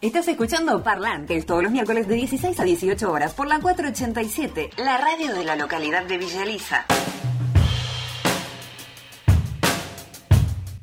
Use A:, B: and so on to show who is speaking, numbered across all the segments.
A: Estás escuchando Parlantes todos los miércoles de 16 a 18 horas por la 487, la radio de la localidad de Villa Elisa.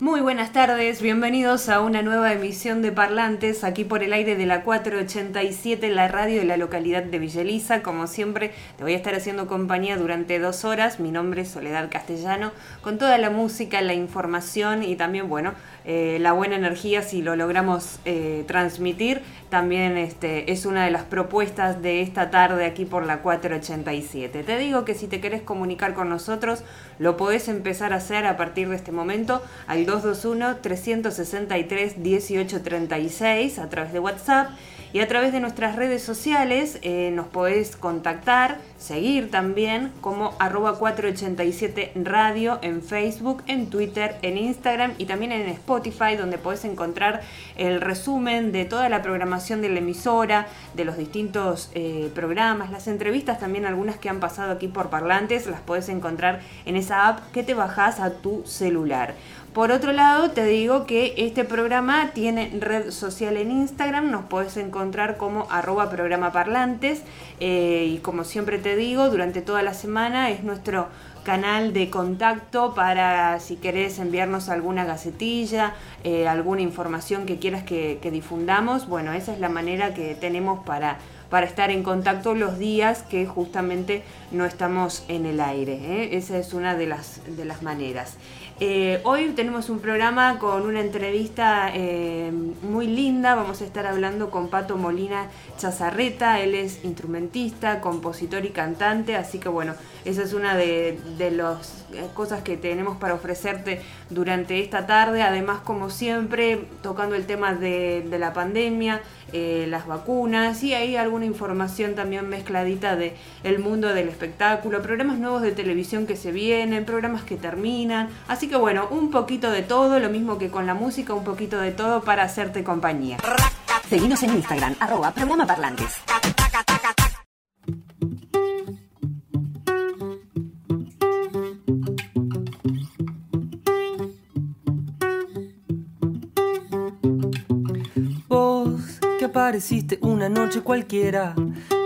A: Muy buenas tardes, bienvenidos a una nueva emisión de Parlantes aquí por el aire de la 487, la radio de la localidad de Villeliza. Como siempre, te voy a estar haciendo compañía durante dos horas. Mi nombre es Soledad Castellano, con toda la música, la información y también, bueno, eh, la buena energía si lo logramos eh, transmitir. También este, es una de las propuestas de esta tarde aquí por la 487. Te digo que si te querés comunicar con nosotros, lo podés empezar a hacer a partir de este momento al 221-363-1836 a través de WhatsApp y a través de nuestras redes sociales eh, nos podés contactar, seguir también como arroba 487 radio en Facebook, en Twitter, en Instagram y también en Spotify donde podés encontrar el resumen de toda la programación de la emisora, de los distintos eh, programas, las entrevistas también algunas que han pasado aquí por parlantes, las podés encontrar en esa app que te bajás a tu celular. Por otro lado, te digo que este programa tiene red social en Instagram, nos puedes encontrar como arroba programa parlantes eh, y como siempre te digo, durante toda la semana es nuestro canal de contacto para si querés enviarnos alguna gacetilla, eh, alguna información que quieras que, difundamos. Bueno, esa es la manera que tenemos para, para estar en contacto los días que justamente no estamos en el aire. ¿eh? Esa es una de las, de las maneras. Eh, hoy tenemos un programa con una entrevista eh, muy linda. Vamos a estar hablando con Pato Molina Chazarreta. Él es instrumentista, compositor y cantante. Así que bueno, esa es una de, las cosas que tenemos para ofrecerte durante esta tarde. Además, como siempre, tocando el tema de, la pandemia, eh, las vacunas y hay alguna información también mezcladita de mundo del espectáculo, programas nuevos de televisión que se vienen, programas que terminan. Así que bueno, un poquito de todo, lo mismo que con la música, un poquito de todo para hacerte compañía. Seguimos en Instagram, arroba programa parlantes.
B: Vos que apareciste una noche cualquiera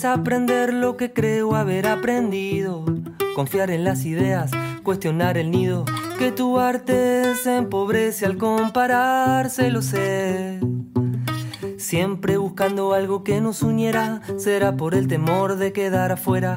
B: Desaprender lo que creo haber aprendido. Confiar en las ideas, cuestionar el nido. Que tu arte se empobrece al compararse, lo sé. Siempre buscando algo que nos uniera, será por el temor de quedar afuera.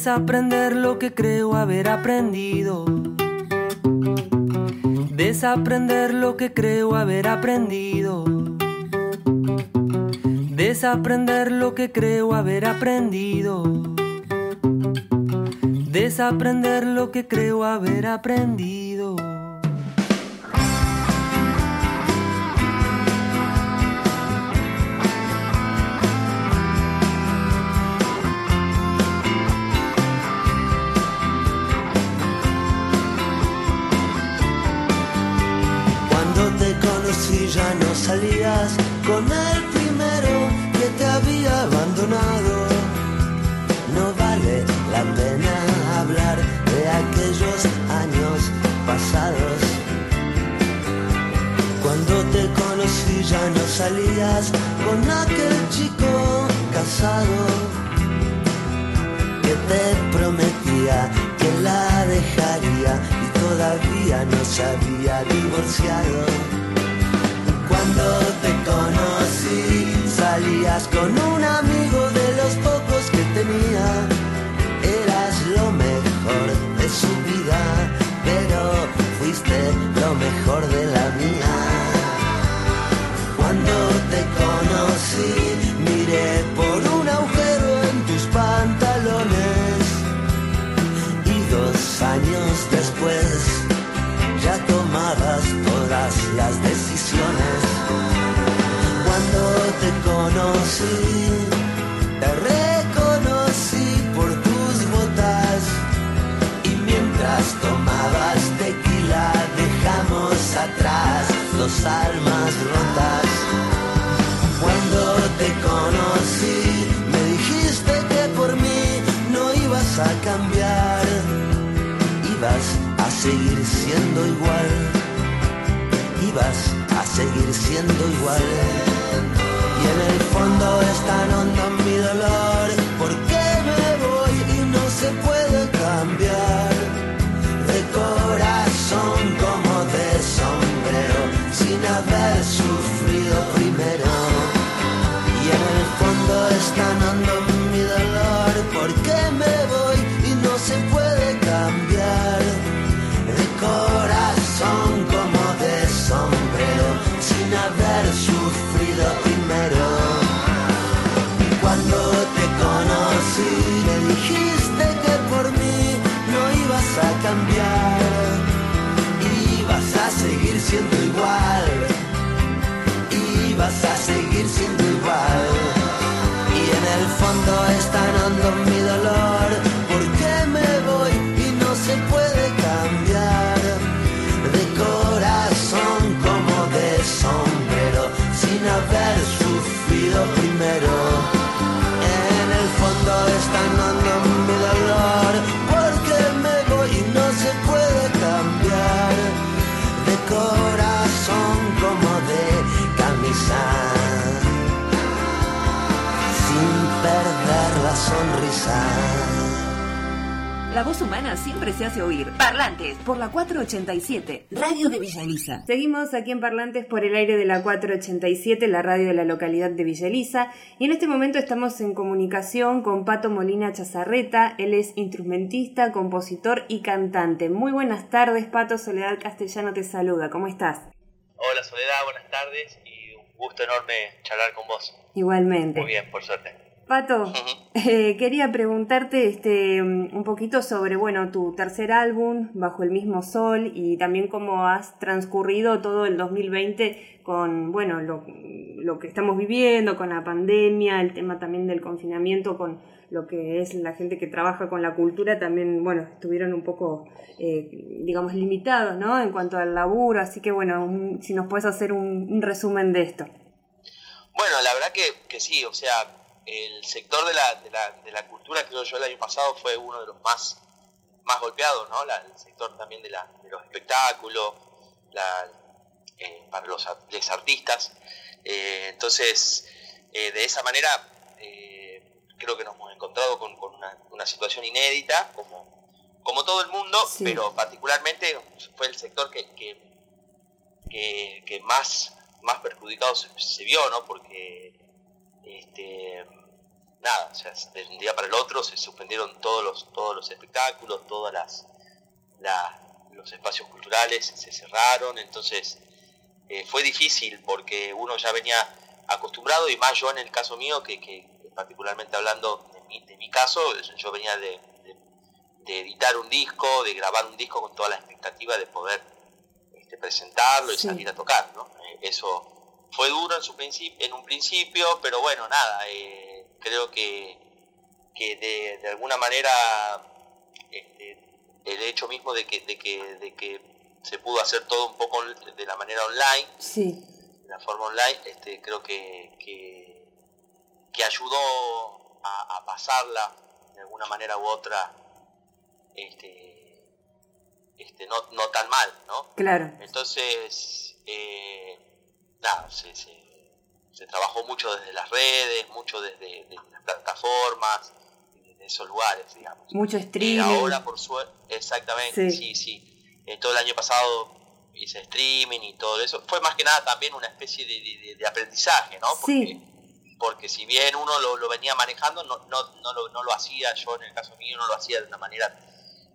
B: Desaprender lo que creo haber aprendido. Desaprender lo que creo haber aprendido. Desaprender lo que creo haber aprendido. Desaprender lo que creo haber aprendido.
C: Salías con el primero que te había abandonado. No vale la pena hablar de aquellos años pasados. Cuando te conocí ya no salías con aquel chico casado que te prometía que la dejaría y todavía no se había divorciado. Cuando te conocí salías con un amigo de los pocos que tenía. Eras lo mejor de su vida, pero fuiste lo mejor de la mía. Almas rotas. Cuando te conocí, me dijiste que por mí no ibas a cambiar, ibas a seguir siendo igual, ibas a seguir siendo igual. El fondo es tan hondo mi dolor, siendo igual, ibas a seguir siendo igual. Y en el fondo es tan La
A: voz humana siempre se hace oír. Parlantes por la 487, Radio de Villa Elisa. Seguimos aquí en Parlantes por el aire de la 487, la radio de la localidad de Villa Elisa. Y en este momento estamos en comunicación con Pato Molina Chazarreta. Él es instrumentista, compositor y cantante. Muy buenas tardes, Pato. Soledad Castellano te saluda. ¿Cómo estás?
D: Hola Soledad, buenas tardes y un gusto enorme charlar con vos.
A: Igualmente.
D: Muy bien, por suerte.
A: Pato, eh, quería preguntarte este, un poquito sobre bueno, tu tercer álbum, Bajo el mismo sol, y también cómo has transcurrido todo el 2020 con bueno, lo, lo que estamos viviendo, con la pandemia, el tema también del confinamiento, con lo que es la gente que trabaja con la cultura, también bueno, estuvieron un poco, eh, digamos, limitados ¿no? en cuanto al laburo, así que bueno, un- si nos puedes hacer un, un resumen de esto.
D: Bueno, la verdad que, que sí, o sea, el sector de la, de, la, de la cultura, creo yo, el año pasado fue uno de los más, más golpeados, ¿no? La- el sector también de, la, de los espectáculos, la, eh, para los, les artistas. Eh, entonces, eh, de esa manera, eh, creo que nos hemos encontrado con, con una, una situación inédita, como, como todo el mundo,
A: Sí.
D: pero particularmente fue el sector que, que, que, que más, más perjudicado se, se vio, ¿no? Porque, este, nada, o sea, de un día para el otro se suspendieron todos los, todos los espectáculos, todas las, la- los espacios culturales se cerraron, entonces eh, fue difícil porque uno ya venía acostumbrado y más yo en el caso mío, que, que particularmente hablando de mi, de mi caso, yo venía de, de, editar un disco, de grabar un disco con toda la expectativa de poder este, presentarlo y salir a tocar, ¿no? Eso fue duro en, su en un principio, pero bueno, nada, eh, creo que, que de, de alguna manera este, el hecho mismo de que, de que, de que se pudo hacer todo un poco de la manera online,
A: sí.
D: la forma online, este, creo que, que, que ayudó a, a, pasarla de alguna manera u otra este, este, no, no tan mal, ¿no?
A: Claro.
D: Entonces, eh, nada, se, se, se, trabajó mucho desde las redes, mucho desde, desde las plataformas, desde esos lugares, digamos.
A: Mucho
D: Y
A: streaming.
D: ahora, por suerte, exactamente, sí,
A: Sí.
D: sí. Eh, todo el año pasado hice streaming y todo eso. Fue más que nada también una especie de, de- de aprendizaje, ¿no? Porque,
A: Sí.
D: porque si bien uno lo, lo venía manejando, no, no, no, lo, no lo hacía, yo en el caso mío no lo hacía de una manera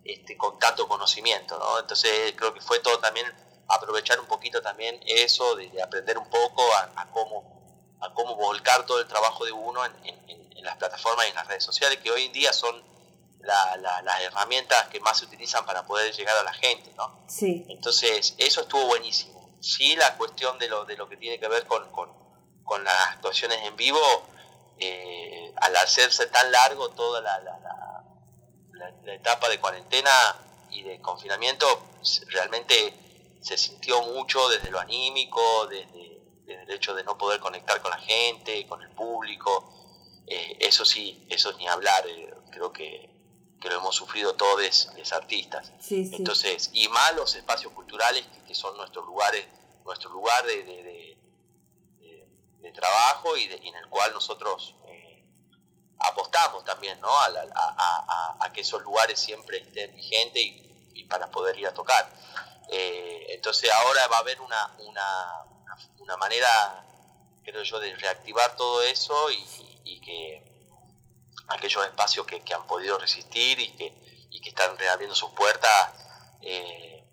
D: este, con tanto conocimiento, ¿no? Entonces creo que fue todo también aprovechar un poquito también eso, de, de aprender un poco a, a cómo, a cómo volcar todo el trabajo de uno en, en- en- en las plataformas y en las redes sociales, que hoy en día son la- la- las herramientas que más se utilizan para poder llegar a la gente, ¿no?
A: Sí,
D: Entonces, eso estuvo buenísimo. Sí, la cuestión de lo, de lo que tiene que ver con, con, con las actuaciones en vivo, eh, al hacerse tan largo toda la, la, la- la- la etapa de cuarentena y de confinamiento, realmente se sintió mucho desde lo anímico, desde, desde el hecho de no poder conectar con la gente, con el público. Eh, eso sí, eso ni hablar, eh, creo que, que lo hemos sufrido todos los artistas.
A: sí, sí.
D: Entonces, y más los espacios culturales que, que son nuestros lugares, nuestro lugar de, de, de- de- de trabajo y, en el cual nosotros eh, apostamos también, ¿no? A, la- a- a- a- a que esos lugares siempre estén vigentes y, y para poder ir a tocar. Eh, entonces ahora va a haber una, una, una- manera, creo yo, de reactivar todo eso y, y- y que aquellos espacios que, que han podido resistir y que, y que están reabriendo sus puertas, eh,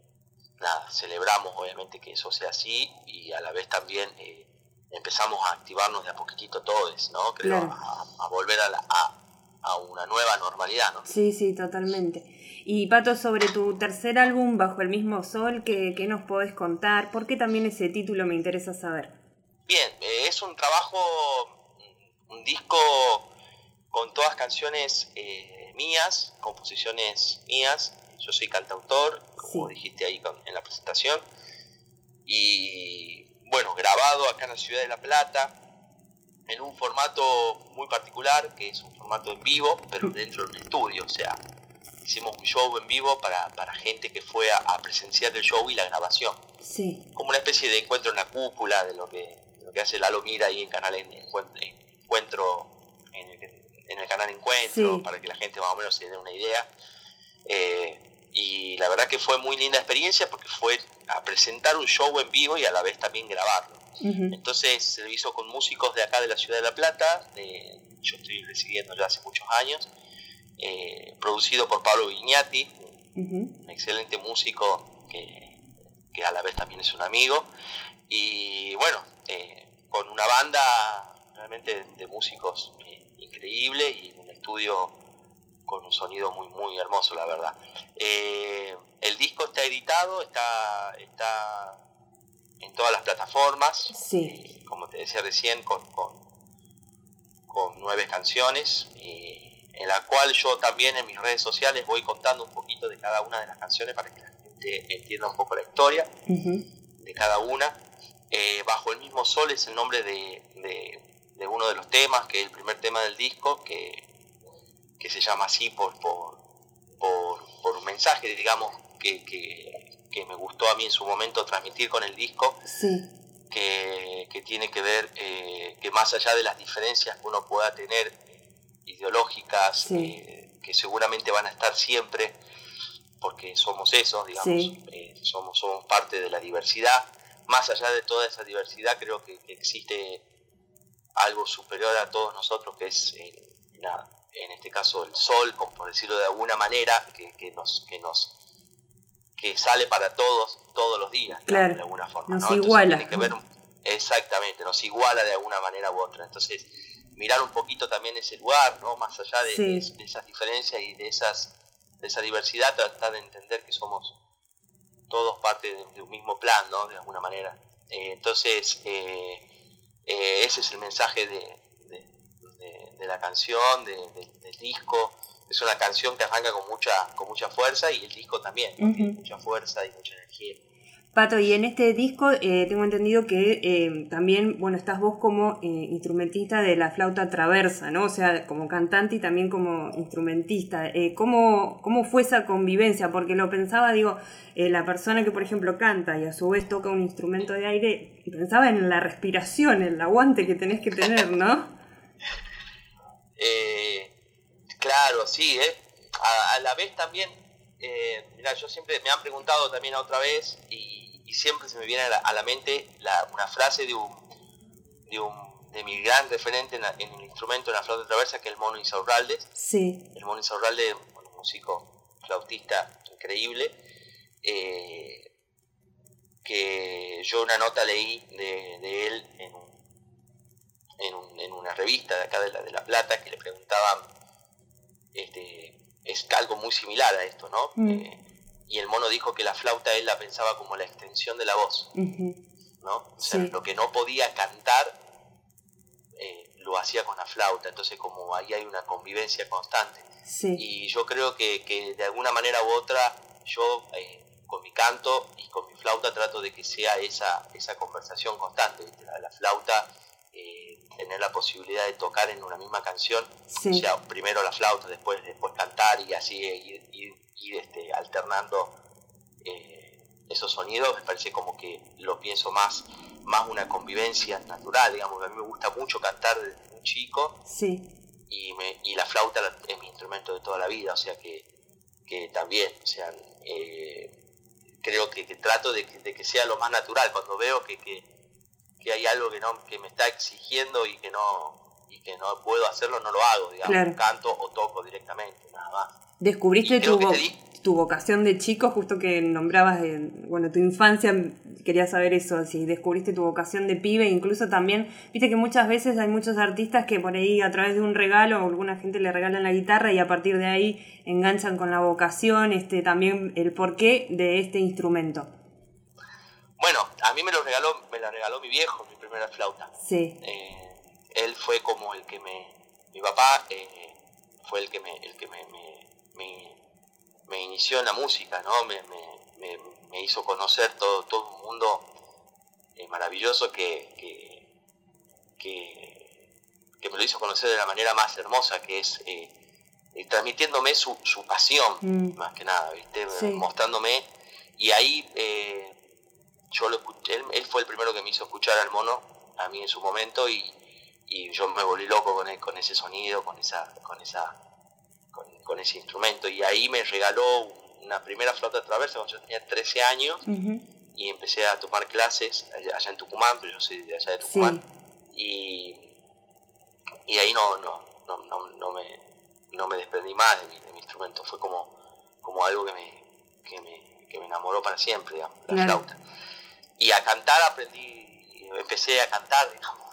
D: nada, celebramos obviamente que eso sea así y a la vez también eh, empezamos a activarnos de a poquitito todos, ¿no? Creo,
A: Claro.
D: a, a volver a, la- a, a una nueva normalidad, ¿no?
A: Sí, sí, totalmente. Y Pato, sobre tu tercer álbum, Bajo el mismo sol, ¿qué, qué nos podés contar? ¿Por qué también ese título me interesa saber?
D: Bien, eh, es un trabajo, un disco con todas canciones eh, mías, composiciones mías. Yo soy cantautor, como
A: Sí.
D: dijiste ahí con- en la presentación. Y bueno, grabado acá en la ciudad de La Plata, en un formato muy particular, que es un formato en vivo, pero dentro de un estudio. O sea, hicimos un show en vivo para, para gente que fue a, a presenciar el show y la grabación.
A: Sí,
D: como una especie de encuentro en la cúpula de lo que, de lo que hace Lalo Mira ahí en canal en, en encuentro en el, en el canal encuentro
A: Sí.
D: para que la gente más o menos se dé una idea. Eh, y la verdad que fue muy linda experiencia porque fue a presentar un show en vivo y a la vez también grabarlo.
A: Ujú,
D: entonces se lo hizo con músicos de acá de la ciudad de La Plata de- yo estoy residiendo ya hace muchos años eh, producido por Pablo Vignati un excelente músico que, que a la vez también es un amigo. Y bueno, eh, con una banda realmente de músicos eh, increíble y un estudio con un sonido muy, muy hermoso, la verdad. Eh, el disco está editado, está, está en todas las plataformas.
A: Sí.
D: como te decía recién, con, con, con nueve canciones. eh, en la cual yo también en mis redes sociales voy contando un poquito de cada una de las canciones para que la gente entienda un poco la historia de cada una. Eh, Bajo el mismo sol es el nombre de, de- de uno de los temas, que es el primer tema del disco, que, que se llama así por, por, por, por un mensaje, digamos, que, que, que me gustó a mí en su momento transmitir con el disco,
A: Sí,
D: que, que tiene que ver eh, que más allá de las diferencias que uno pueda tener ideológicas,
A: Sí.
D: eh, que seguramente van a estar siempre, porque somos eso, digamos,
A: Sí.
D: eh, somos, somos parte de la diversidad. Más allá de toda esa diversidad, creo que, existe algo superior a todos nosotros, que es eh, la- en este caso el sol, por decirlo de alguna manera, que, que nos, que nos que sale para todos todos los días,
A: Claro,
D: de alguna forma.
A: nos
D: ¿no? Entonces
A: iguala.
D: tiene que ver Exactamente, nos iguala de alguna manera u otra. Entonces, mirar un poquito también ese lugar, ¿no? Más allá de, esas diferencias y de, esas, de esa diversidad, tratar de entender que somos todos parte de, un mismo plan, ¿no? De alguna manera. Eh, entonces, eh, eh, ese es el mensaje de, la canción, del disco. Es una canción que arranca con mucha, con mucha fuerza y el disco también, mucha fuerza y mucha energía.
A: Pato, y en este disco eh, tengo entendido que eh, también, bueno, estás vos como eh, instrumentista de la flauta traversa, ¿no? O sea, como cantante y también como instrumentista. ¿cómo, ¿Cómo fue esa convivencia? Porque lo pensaba, digo, la persona que, por ejemplo, canta y a su vez toca un instrumento de aire, pensaba en la respiración, el aguante que tenés que tener, ¿no?
D: claro, sí, ¿eh? A, a, la vez también, mira, yo siempre me han preguntado también otra vez y y siempre se me viene a la, mente una frase de un, de un de mi gran referente en, el instrumento, en la flauta de traversa, que es el mono Insaurralde.
A: Sí.
D: El mono Insaurralde, un músico flautista increíble, eh, que yo una nota leí de, él en, en, una revista de acá de La, de la Plata, que le preguntaban, este, es algo muy similar a esto, ¿no? Mm. Eh, y el mono dijo que la flauta él la pensaba como la extensión de la voz, ¿no? O sea, lo que no podía cantar eh, lo hacía con la flauta, entonces como ahí hay una convivencia constante. Y yo creo que, de alguna manera u otra yo eh, con mi canto y con mi flauta trato de que sea esa, esa conversación constante, La, flauta, eh, tener la posibilidad de tocar en una misma canción, o sea, primero la flauta, después, después cantar y así ir ir este, alternando eh, esos sonidos, me parece como que lo pienso más, más una convivencia natural, digamos, a mí me gusta mucho cantar desde un chico
A: sí.
D: y, me, y la flauta es mi instrumento de toda la vida, o sea que, que también, o sea, eh, creo que, trato de que, sea lo más natural, cuando veo que, que, hay algo que, no, que me está exigiendo y que no y que no puedo hacerlo, no lo hago, digamos, canto o toco directamente, nada más.
A: ¿Descubriste tu, tu, vocación de chico, justo que nombrabas, de, bueno, tu infancia, quería saber eso, si descubriste tu vocación de pibe, incluso también, viste que muchas veces hay muchos artistas que por ahí a través de un regalo o alguna gente le regalan la guitarra y a partir de ahí enganchan con la vocación, este, también el porqué de este instrumento.
D: Bueno, a mí me lo regaló, me la regaló mi viejo, mi primera flauta.
A: Sí.
D: Eh, él fue como el que me, mi papá eh, fue el que me, el que me me, inició en la música, ¿no? Me, hizo conocer todo, todo un mundo eh, maravilloso que, que, me lo hizo conocer de la manera más hermosa, que es eh, eh, transmitiéndome su, pasión, mm. más que nada, ¿viste? Mostrándome. Y ahí yo lo escuché, él, fue el primero que me hizo escuchar al mono, a mí en su momento, y, y yo me volví loco con, con ese sonido, con esa, con esa con, ese instrumento. Y ahí me regaló una primera flauta traversa cuando yo tenía 13 años y empecé a tomar clases allá, en Tucumán, pero yo soy de allá de Tucumán. Y, y ahí no, no, no, no, me, no me desprendí más de mi, de mi instrumento. Fue como, como algo que me, que me, que me enamoró para siempre, digamos, la flauta. Y a cantar aprendí, empecé a cantar, digamos,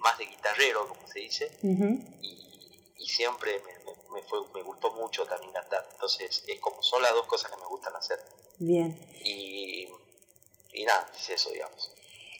D: más de guitarrero, como se dice, y, y, siempre me, me, fue, me gustó mucho también cantar. Entonces, es como son las dos cosas que me gustan hacer.
A: Bien.
D: Y, y nada, es eso, digamos.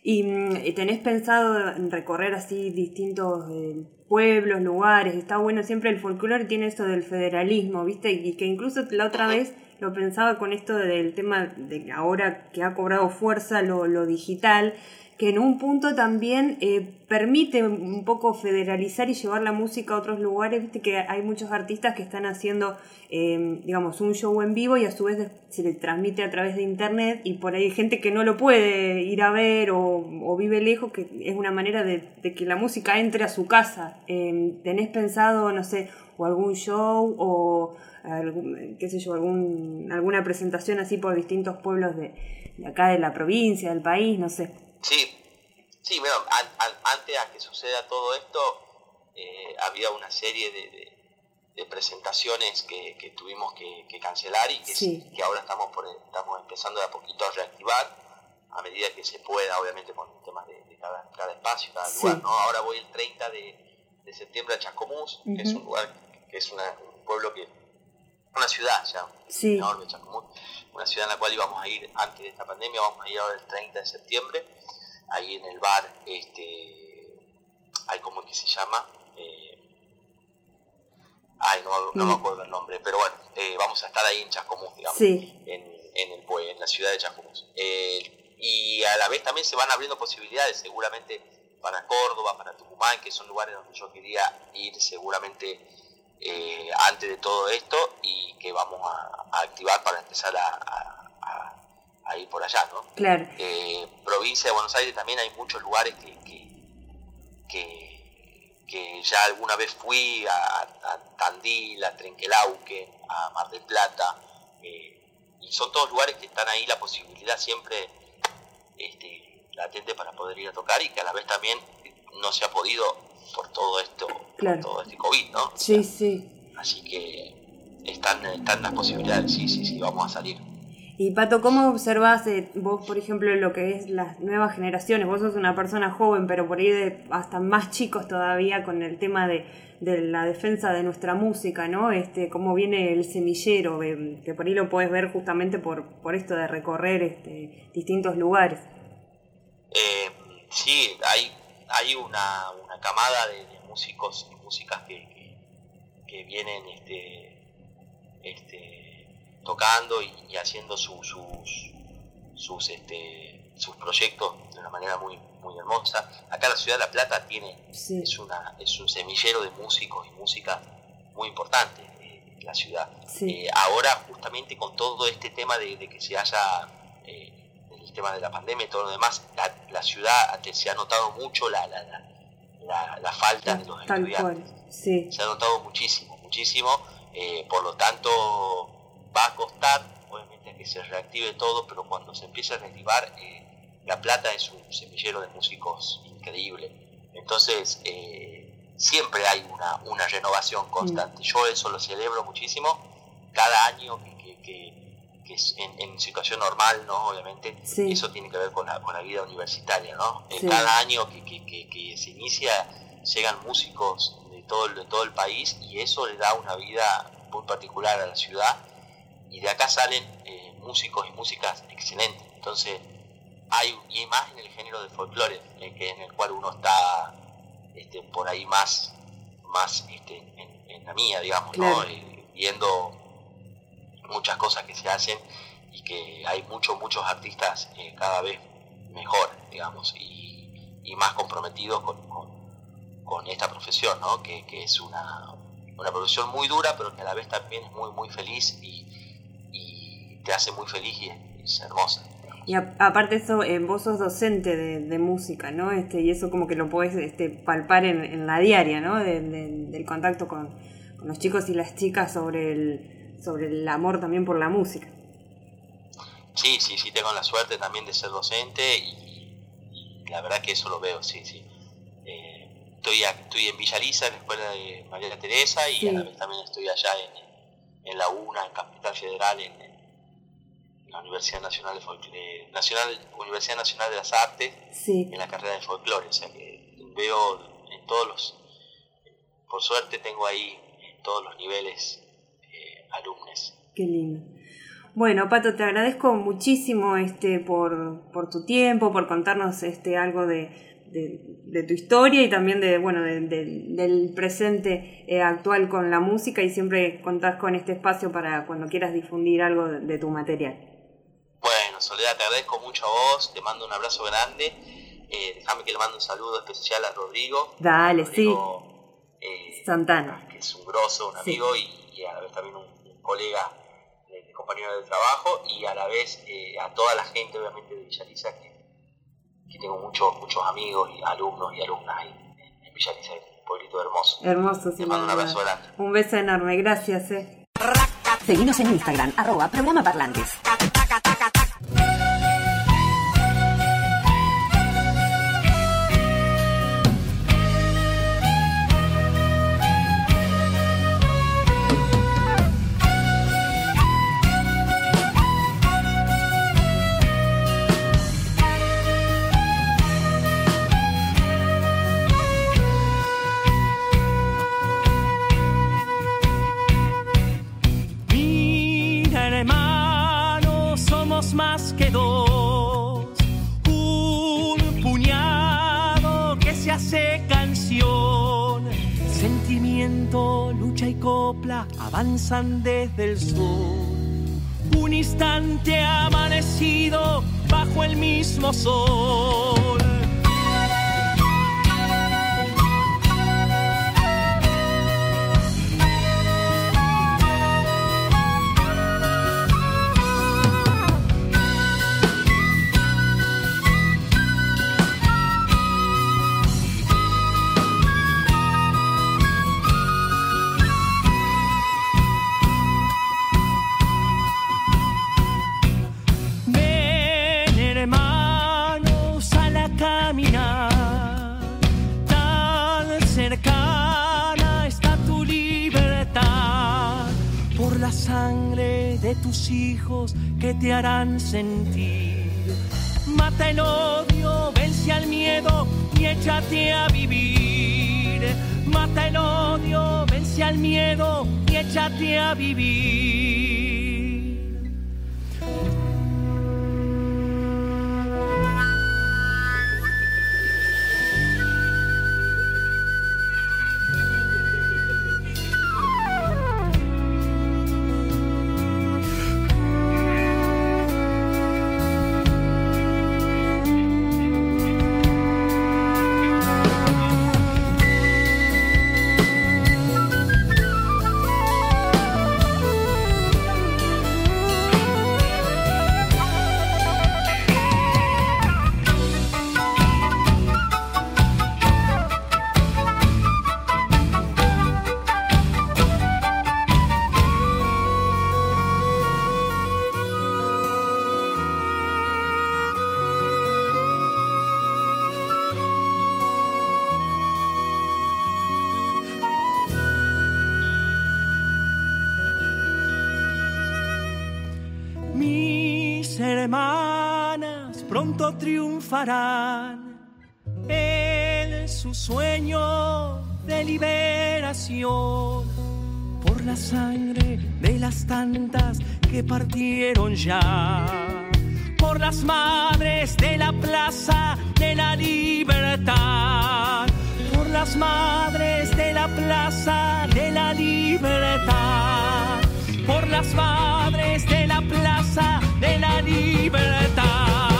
A: ¿Y mm, tenés pensado en recorrer así distintos eh, pueblos, lugares? Está bueno, siempre el folclore tiene esto del federalismo, ¿viste? Y que incluso la otra vez lo pensaba con esto del tema de ahora que ha cobrado fuerza lo, lo digital que en un punto también eh, permite un poco federalizar y llevar la música a otros lugares. Viste que hay muchos artistas que están haciendo, eh, digamos, un show en vivo y a su vez se le transmite a través de internet y por ahí hay gente que no lo puede ir a ver o, vive lejos, que es una manera de, que la música entre a su casa. Eh, ¿Tenés pensado, no sé, o algún show o algún, qué sé yo, algún, alguna presentación así por distintos pueblos de, de acá de la provincia, del país, no sé?
D: Sí, sí, bueno, antes a que suceda todo esto, eh, había una serie de, presentaciones que, tuvimos que, cancelar y que, ahora estamos, por, estamos empezando de a poquito a reactivar a medida que se pueda, obviamente con temas de, cada, cada espacio, cada lugar, ¿no? Ahora voy el 30 de, de septiembre a Chascomús, que es un lugar que es una, un pueblo que, una ciudad ya,
A: Sí.
D: enorme, Chascomús, una ciudad en la cual íbamos a ir antes de esta pandemia, vamos a ir ahora el 30 de septiembre, ahí en el bar, este, hay como es que se llama, Eh, ay, no, no me acuerdo el nombre, pero bueno, eh, vamos a estar ahí en Chascomús, digamos
A: Sí,
D: en, en, el, en la ciudad de Chascomús. Eh, y a la vez también se van abriendo posibilidades, seguramente para Córdoba, para Tucumán, que son lugares donde yo quería ir seguramente eh, antes de todo esto y que vamos a, a activar para empezar a- a ir por allá, ¿no?
A: claro.
D: Eh, provincia de Buenos Aires también hay muchos lugares que, que, que- que ya alguna vez fui a, a Tandil, a Trenquelauque, a Mar del Plata, eh, y son todos lugares que están ahí la posibilidad siempre este, latente para poder ir a tocar y que a la vez también no se ha podido por todo esto,
A: Claro.
D: por todo este COVID, ¿no?
A: Sí, sí.
D: Así que están, están las posibilidades, sí, sí, sí, vamos a salir.
A: Y Pato, ¿cómo observás eh, vos, por ejemplo, lo que es las nuevas generaciones? Vos sos una persona joven, pero por ahí hasta más chicos todavía con el tema de, de la defensa de nuestra música, ¿no? Este, cómo viene el semillero, eh, que por ahí lo podés ver justamente por, por esto de recorrer este, distintos lugares.
D: Eh, sí, hay, hay una, una camada de, de músicos y músicas que, que, que vienen este, este, tocando y, y haciendo su- sus, sus, este, sus proyectos de una manera muy, muy hermosa. Acá la ciudad de La Plata tiene,
A: Sí.
D: es, una, es un semillero de músicos y música muy importante, eh, la ciudad.
A: Sí.
D: Eh, ahora, justamente con todo este tema de, de que se haya, eh, el tema de la pandemia y todo lo demás, la, la ciudad se ha notado mucho la, la, la, falta de los
A: Tal
D: estudiantes.
A: Sí.
D: Se ha notado muchísimo, muchísimo. eh, por lo tanto, va a costar, obviamente, que se reactive todo, pero cuando se empiece a reactivar, eh, La Plata es un semillero de músicos increíble. Entonces, eh, siempre hay una, una renovación constante. Yo eso lo celebro muchísimo. Cada año que, que- que- que es en, en situación normal, ¿no? Obviamente,
A: Sí.
D: eso tiene que ver con la, con la vida universitaria, ¿no? Eh,
A: Sí.
D: Cada año que, se inicia llegan músicos de todo, el- de todo el país y eso le da una vida muy particular a la ciudad y de acá salen eh, músicos y músicas excelentes. Entonces, hay y más en el género de folclore, eh, que en el cual uno está este, por ahí más, más este, en, en la mía, digamos, ¿no? Eh, viendo muchas cosas que se hacen y que hay muchos, muchos artistas eh, cada vez mejor, digamos, y, y más comprometidos con, con- con esta profesión, ¿no? Que, que es una, una profesión muy dura, pero que a la vez también es muy, muy feliz y te hace muy feliz y es, es hermosa.
A: Y a- aparte eso, eh, vos sos docente de, de música, ¿no? Este, y eso como que lo podés este, palpar en, en la diaria, ¿no? De- de- del contacto con, con los chicos y las chicas sobre el, sobre el amor también por la música.
D: Sí, sí, sí, tengo la suerte también de ser docente y, y la verdad que eso lo veo, sí, sí. Eh, estoy, estoy en Villa Lisa, en la escuela de María Teresa, y
A: Sí.
D: a la vez también estoy allá en, en la UNA, en Capital Federal, en, en la Universidad Nacional de Folclore, Nacional, Universidad Nacional de las Artes,
A: Sí,
D: en la carrera de folclore, o sea que veo en todos los, por suerte tengo ahí en todos los niveles eh, alumnos.
A: qué lindo. Bueno, Pato, te agradezco muchísimo este, por, por tu tiempo, por contarnos este, algo de, de- de tu historia y también de, bueno, de- de- del presente eh, actual con la música y siempre contás con este espacio para cuando quieras difundir algo de, de tu material.
D: Soledad, te agradezco mucho a vos, te mando un abrazo grande. Eh, déjame que le mande un saludo especial a Rodrigo.
A: Dale, sí.
D: Eh,
A: Santana.
D: que es un grosso, un
A: Sí.
D: amigo y, y a la vez también un, un colega, de, de compañero de trabajo y a la vez eh, a toda la gente, obviamente, de Villaliza, que, que tengo muchos muchos amigos y alumnos y alumnas ahí en, en Villaliza, un pueblito hermoso.
A: Hermoso, sí,
D: Te mando un abrazo grande.
A: Un beso enorme, gracias. Eh.
E: Seguinos en Instagram, arroba programa parlantes.
F: Avanzan desde el sur. Un instante amanecido bajo el mismo sol. Tus hijos que te harán sentir. Mata el odio, vence al miedo y échate a vivir. Mata el odio, vence al miedo y échate a vivir. Triunfarán en su sueño de liberación por la sangre de las tantas que partieron ya, por las madres de la plaza de la libertad, por las madres de la plaza de la libertad por las madres de la plaza de la libertad.